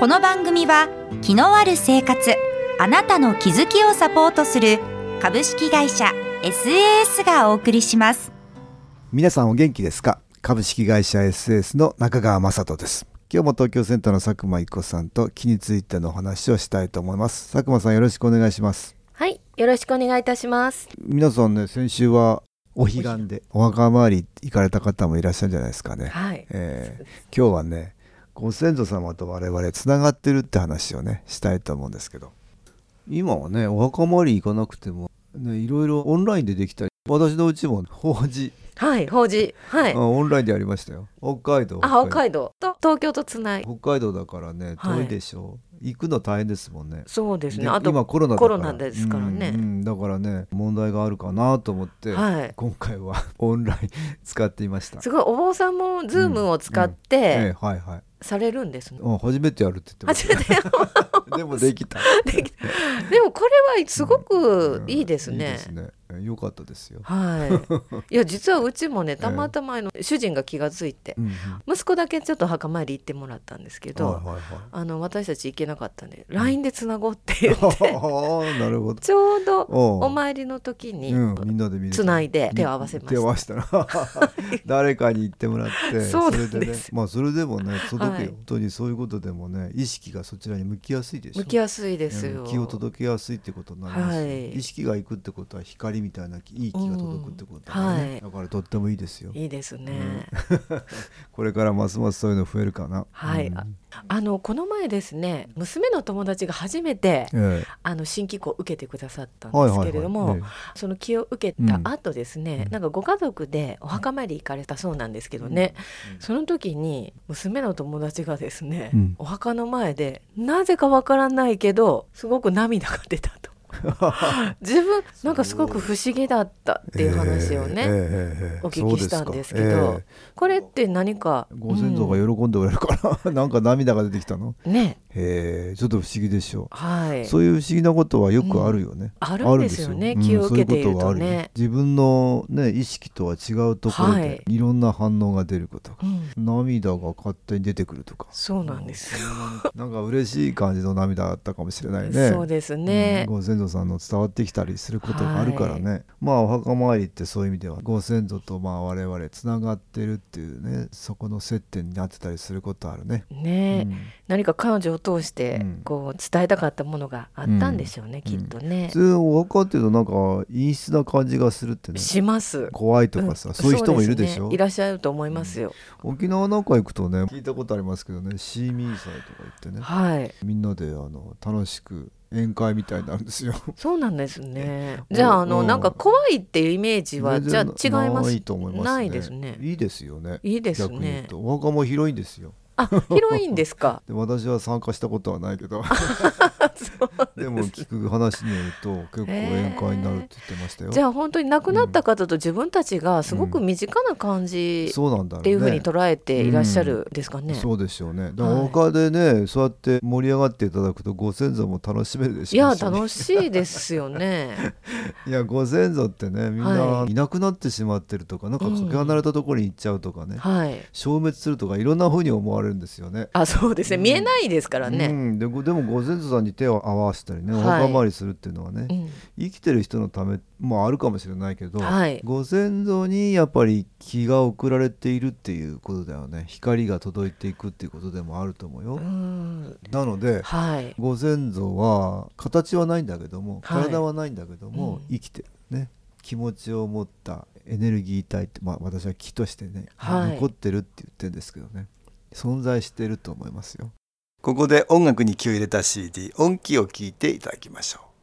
この番組は気のある生活あなたの気づきをサポートする株式会社 SAS がお送りします。皆さんお元気ですか？株式会社 SAS の中川雅人です。今日も東京センターの佐久間一子さんと気についてのお話をしたいと思います。佐久間さんよろしくお願いします。はい、よろしくお願いいたします。皆さんね先週はお彼岸でお墓参り行かれた方もいらっしゃるんじゃないですかね、はい。えー今日はねご先祖様と我々つながってるって話をねしたいと思うんですけど。今はねお墓参り行かなくても、ね、いろいろオンラインでできたり私のうちも法事、はい、法事。はい。あオンラインでやりましたよ。北海道。あ、北海道。と東京とつない。北海道だからねはい。遠いでしょ。う、行くの大変ですもんね。そうですね。であと、今コロナコロナですからね。うんうん。だからね問題があるかなと思って、はい。今回は オンライン使っていました。すごいお坊さんもズームを使っええてはいはいされるんですね。あ初めてやるって言ってまし初めてた でもできた できた。でもこれはすごくいいですねいいです。ねよかったですよ、はい。いや実はうちもね たまたまあの主人が気がついてうんうん。息子だけちょっと墓参り行ってもらったんですけど、はいはいあの私たち行けなかったんで LINE でつなごうって言って なるほど。ちょうどお参りの時にうん、みんなで見つないで手を合わせました。手を合わせたら 誰かに言ってもらってそれでねまあそれでもね届くよ、はい。本当にそういうことでもね意識がそちらに向きやすいでしょ。向きやすいですよ。うん気を届けやすいってことになりますよ、はい。意識がいくってことは光みたいないい気が届くってことだね、うんはい。だからとってもいいですよ。いいですね。これからますますそういうの増えるかな。はい。うん。あのこの前ですね、娘の友達が初めてええ。あの新機構を受けてくださったんはいですはいはいけれども、え。その気を受けた後ですね、うん。なんかご家族でお墓参り行かれたそうなんですけどね、その時に娘の友達がですね、うん。お墓の前でなぜかわからないけどすごく涙が出たと。自分なんかすごく不思議だったっていう話をね、ええええええお聞きしたんですけどえこれって何か？えご先祖が喜んでおられるから、なんか涙が出てきたの？うんね。へえちょっと不思議でしょう、はい。そういう不思議なことはよくあるよね、あるんですよね気を受けているそういうことね。自分のね意識とは違うところはい。でいろんな反応が出ることが、うん。涙が勝手に出てくるとか。そうなんです。よ。なんか嬉しい感じの涙だったかもしれないね。そうですね。うん。ご先祖さんの伝わってきたりすることがあるからね、まあお墓参りってそういう意味ではご先祖とまあ我々つながってるっていうねそこの接点になってたりすることあるね。ね、うん。何か彼女を通してうん。こう伝えたかったものがあったんでしょうね、うん。きっとね。普。通お墓っていうとなんか陰湿な感じがするってねします。怖いとかさ、ん。そういう人もいるでしょ？ね。いらっしゃると思いますよ。沖縄なんか行くとね聞いたことありますけどねシーミー祭とか言ってね。はい。みんなであの楽しく宴会みたいになるんですよ。そうなんですね。おじゃああの、うんなんか怖いっていうイメージはじゃあ違います。ないと思いますね。ないですねいいですよね。いいですね。とお墓も広いんですよ。あ、広いんですか？で私は参加したことはないけど でも聞く話によると結構宴会になるって言ってましたよ。じゃあ本当に亡くなった方と自分たちがすごく身近な感じそうなん。っていうふうに捉えていらっしゃるんですかね？そうでしょうね。だからはいお墓でね、そうやって盛り上がっていただくとご先祖も楽しめるでしいやょうしね楽しいですよね。いやご先祖ってねみんはないなくなってしまってるとか、なんかかけ離れたところに行っちゃうとかね、はい。消滅するとかいろんな風に思われるんですよね。あ、そうですね。見えないですからうね。ん、でごでもご先祖さんに手を合わせたりね、はいお墓参りするっていうのはね、うん生きてる人のためもあるかもしれないけど、はいご先祖にやっぱり気が送られているっていうことだよね光が届いていくっていうことでもあると思うよ。うん。なのではい。ご先祖は形はないんだけどもはい体はないんだけども、うん生きてるね気持ちを持ったエネルギー体って、まあ、私は気としてね、はい残ってるって言ってるんですけどね存在してると思いますよ。ここで音楽に気を入れた CD 音気を聞いていただきましょう。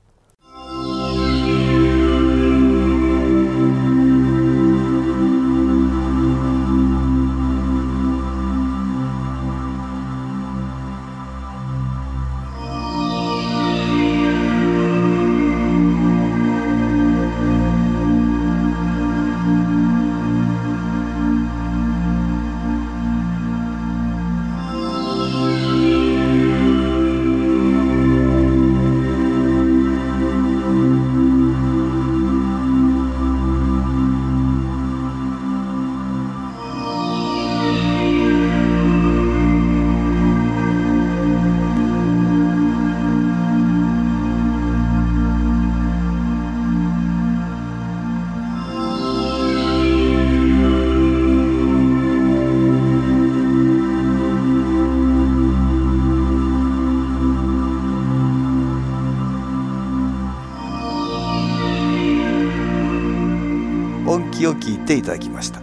ていただきました。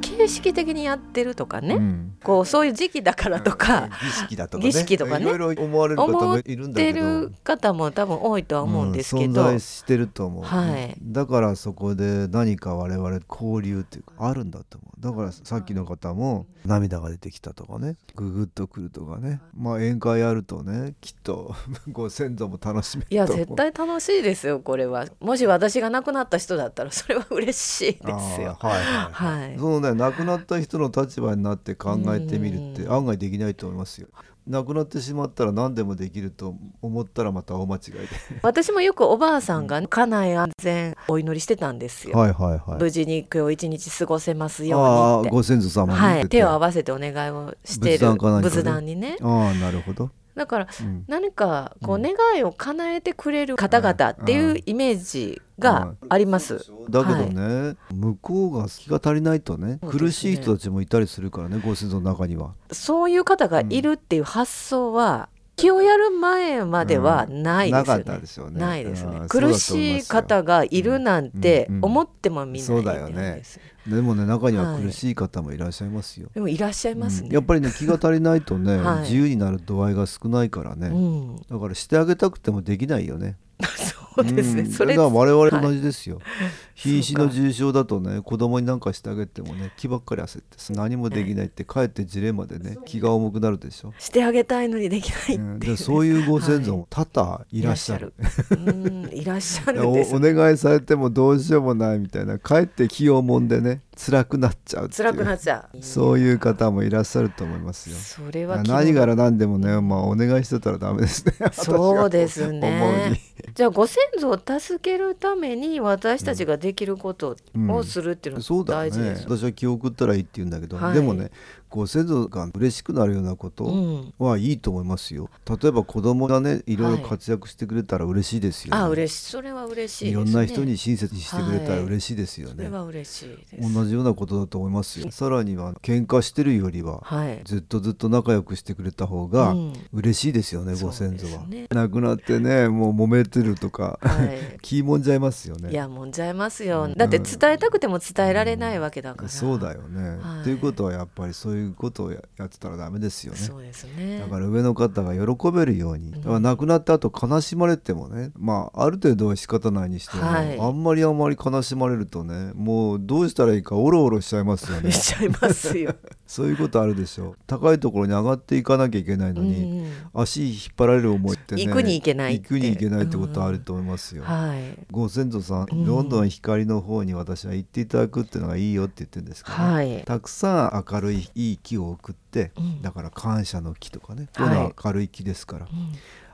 形式的にやってるとかね、うんこうそういう時期だからとか、儀式だとかね。儀式とかね。いろいろ思われる方もいるんだ出けどる方も多分多いとは思うんですけうんど、存在してると思う、はい。だからそこで何か我々交流っていうかあるんだと思う。だからさっきの方も涙が出てきたとかね。ググッとくるとかね。まあ宴会やるとねきっと ご先祖も楽しめいやると思う。絶対楽しいですよこれはもし私が亡くなった人だったらそれは嬉しいですよはいはい、はいそのね亡くなった人の立場になって考えてみるってうん。案外できないと思いますよ。亡くなってしまったら何でもできると思ったらまた大間違いで。私もよくおばあさんが家内安全お祈りしてたんですよ、はいはいはい。無事に今日一日過ごせますようにって。ご先祖様にはい、手を合わわせてお願いをしてる仏壇ね。仏壇にね。ああなるほど、だからうん。何かこううん。願いを叶えてくれる方々っていうイメージがあります。だけどね、向こうが気が足りないとねね。苦しい人たちもいたりするからねご先祖の中には。そういう方がいるっていう発想は気をやる前まではないですよね。なかったでしょうね。ないですね。うん。苦しい方がいるなんてうん。うん。思ってもみないそうだよね。でもね中にははい苦しい方もいらっしゃいますよ、でもい。らっしゃいますね。うん。やっぱりね気が足りないとね、はい。自由になる度合いが少ないからね、うん、だからしてあげたくてもできないよね。そうですね。ん。それだから我々と同じですよ、い瀕死の重症だとね子供に何かしてあげてもね気ばっかり焦ってさ何もできないってかえってジレンマでね気が重くなるでしょ、してあげたいのにできないね、でそういうご先祖も多々いらっしゃる。うんいらっしゃるおお願いされてもどうしようもないみたいなかえって気をもんでね辛くなっちゃう辛くなっちゃう。そういう方もいらっしゃると思いますよ。それは何から何でもね、まあ、お願いしてたらダメですね。そうですね。に。じゃあご先祖を助けるために私たちができることをするっていうのは大事です。私は気を送ったらいいって言うんだけど、はい。でもねご先祖が嬉しくなるようなことうん、はいいと思いますよ。例えば子供がねいろいろ活躍してくれたら嬉しいですよ、ねあ嬉しいそれは嬉しいです、ね。いろんな人に親切にしてくれたら嬉しいですよね。それは嬉しいです。同じようなことだと思いますよ。さらには喧嘩してるよりははい。ずっとずっと仲良くしてくれた方がうん嬉しいですよね、そうご先祖は、ね亡くなってねもう揉めてるとか、はい。気もんじゃいますよねいやもんじゃいますよ、うんだって伝えたくても伝えられないわけだから、そうだよね、はいということはやっぱりそういうことをややってたらダメですよね。そうですね。だから上の方が喜べるように、ん。だから亡くなった後悲しまれてもねまあある程度は仕方ないにしても、はい。あんまりあんまり悲しまれるとねもうどうしたらいいかおろおろしちゃいますよね。しちゃいますよ、そういうことあるでしょ。う高いところに上がっていかなきゃいけないのに、うん足引っ張られる思いってね行くに行けない行くに行けないってことはあると思いますよ、はい。ご先祖さん、うん。どんどん光の方に私は行っていただくっていうのがいいよって言ってるんですけど、はい。たくさん明るいいい木を送って、うん。だから感謝の木とかね、はいこういうのは明るい木ですから、うん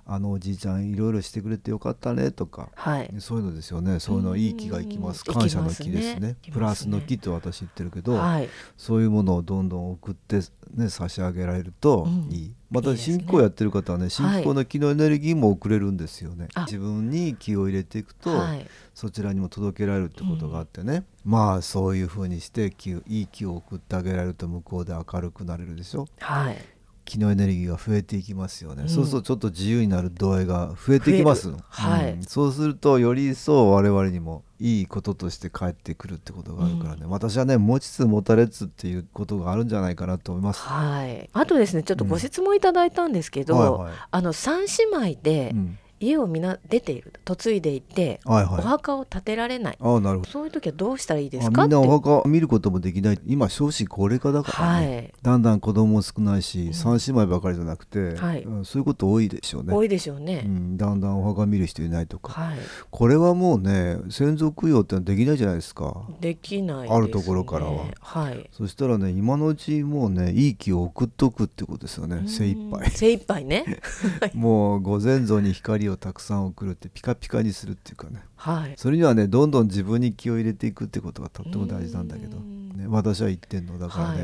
あのおじいちゃんいろいろしてくれてよかったねとか、はい。そういうのですよね。そういうのいい木が行きます。うん。感謝の木ですね。ね。プラスの木と私言ってるけど、はい。そういうものをどんどん送って、ね、差し上げられるとうん。いい、またいいですね。信仰やってる方はね信仰の木のエネルギーも送れるんですよね、あ。自分に気を入れていくと、はい。そちらにも届けられるってことがあってね、まあそういうふうにして木をいい木を送ってあげられると向こうで明るくなれるでしょ。はい木のエネルギーが増えていきますよね、うん。そうするとちょっと自由になる度合いが増えてきますはい。うん。そうするとより一層我々にもいいこととして返ってくるってことがあるからね、私はね持ちつ持たれつっていうことがあるんじゃないかなと思います。はい。あとですねちょっとご質問いただいたんですけど、はいはい。あの三姉妹でうん家をみんな出ている嫁いでいて、おはいはい。墓を建てられない。ああなるほど。そういう時はどうしたらいいですあかみんなお墓を見ることもできない。今少子高齢化だからはね、い。だんだん子供も少ないし、三姉妹ばかりじゃなくて、はい。うんそういうこと多いでしょうね。多いでしょうね、うん、だんだんお墓見る人いないとか、はい。これはもうね先祖供養ってのはできないじゃないですか。できないです、ね、あるところからは。はい。そしたらね今のうちもうねいい木を送っとくってことですよね。精一杯。うん精一杯ね。もうご先祖に光をたくさん送るってピカピカにするっていうかね。はい。それにはねどんどん自分に気を入れていくってことがとっても大事なんだけど、うん。ね、私は言ってんのだからは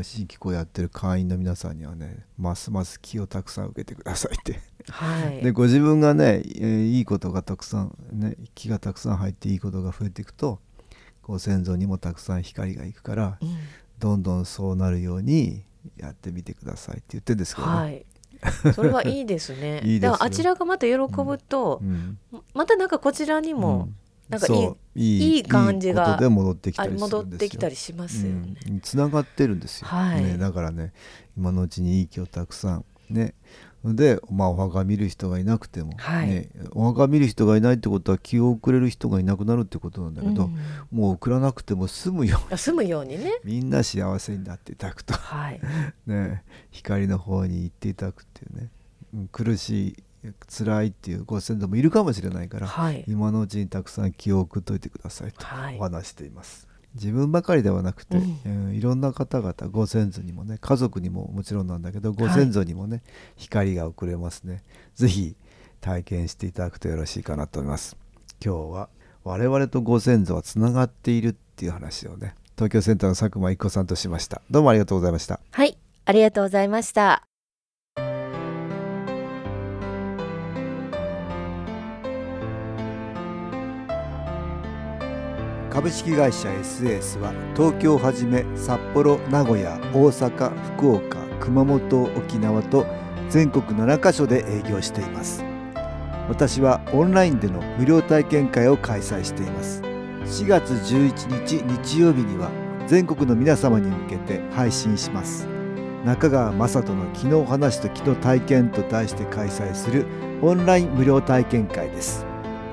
い。新規校やってる会員の皆さんにはねますます気をたくさん受けてくださいって。はい。でご自分がね、えーいいことがたくさんね気がたくさん入っていいことが増えていくとご先祖にもたくさん光がいくからうん。どんどんそうなるようにやってみてくださいって言ってるんですけどね、はいそれはいいですね。いいですよ。だからあちらがまた喜ぶとう、ん。またなんかこちらにもなんかいいいい感じが戻ってきたありするんですよ。戻ってきたりしますよね。うん、つながってるんですよ、はい。ね、だからね今のうちにいい気をたくさんねで、まあ、お墓見る人がいなくても、はい。ね、お墓見る人がいないってことは気を送れる人がいなくなるってことなんだけど、うん。もう送らなくても済むように。あ住むようにね。みんな幸せになっていただくと、はい。ね、光の方に行っていただくっていうね、うん苦しい辛いっていうご先祖もいるかもしれないから、はい。今のうちにたくさん気を送っといてくださいとはい。お話しています、自分ばかりではなくて、うん。うんいろんな方々ご先祖にもね家族にももちろんなんだけどご先祖にもね、光が送れますね。ぜひ体験していただくとよろしいかなと思います。今日は我々とご先祖はつながっているっていう話をね東京センターの佐久間一子さんとしました。どうもありがとうございました。はい。ありがとうございました。株式会社 SS は東京をはじめ札幌名古屋大阪福岡熊本沖縄と全国7カ所で営業しています。私はオンラインでの無料体験会を開催しています。4月11日日曜日には全国の皆様に向けて配信します。中川雅人の「昨日話と昨日体験」と題して開催するオンライン無料体験会です。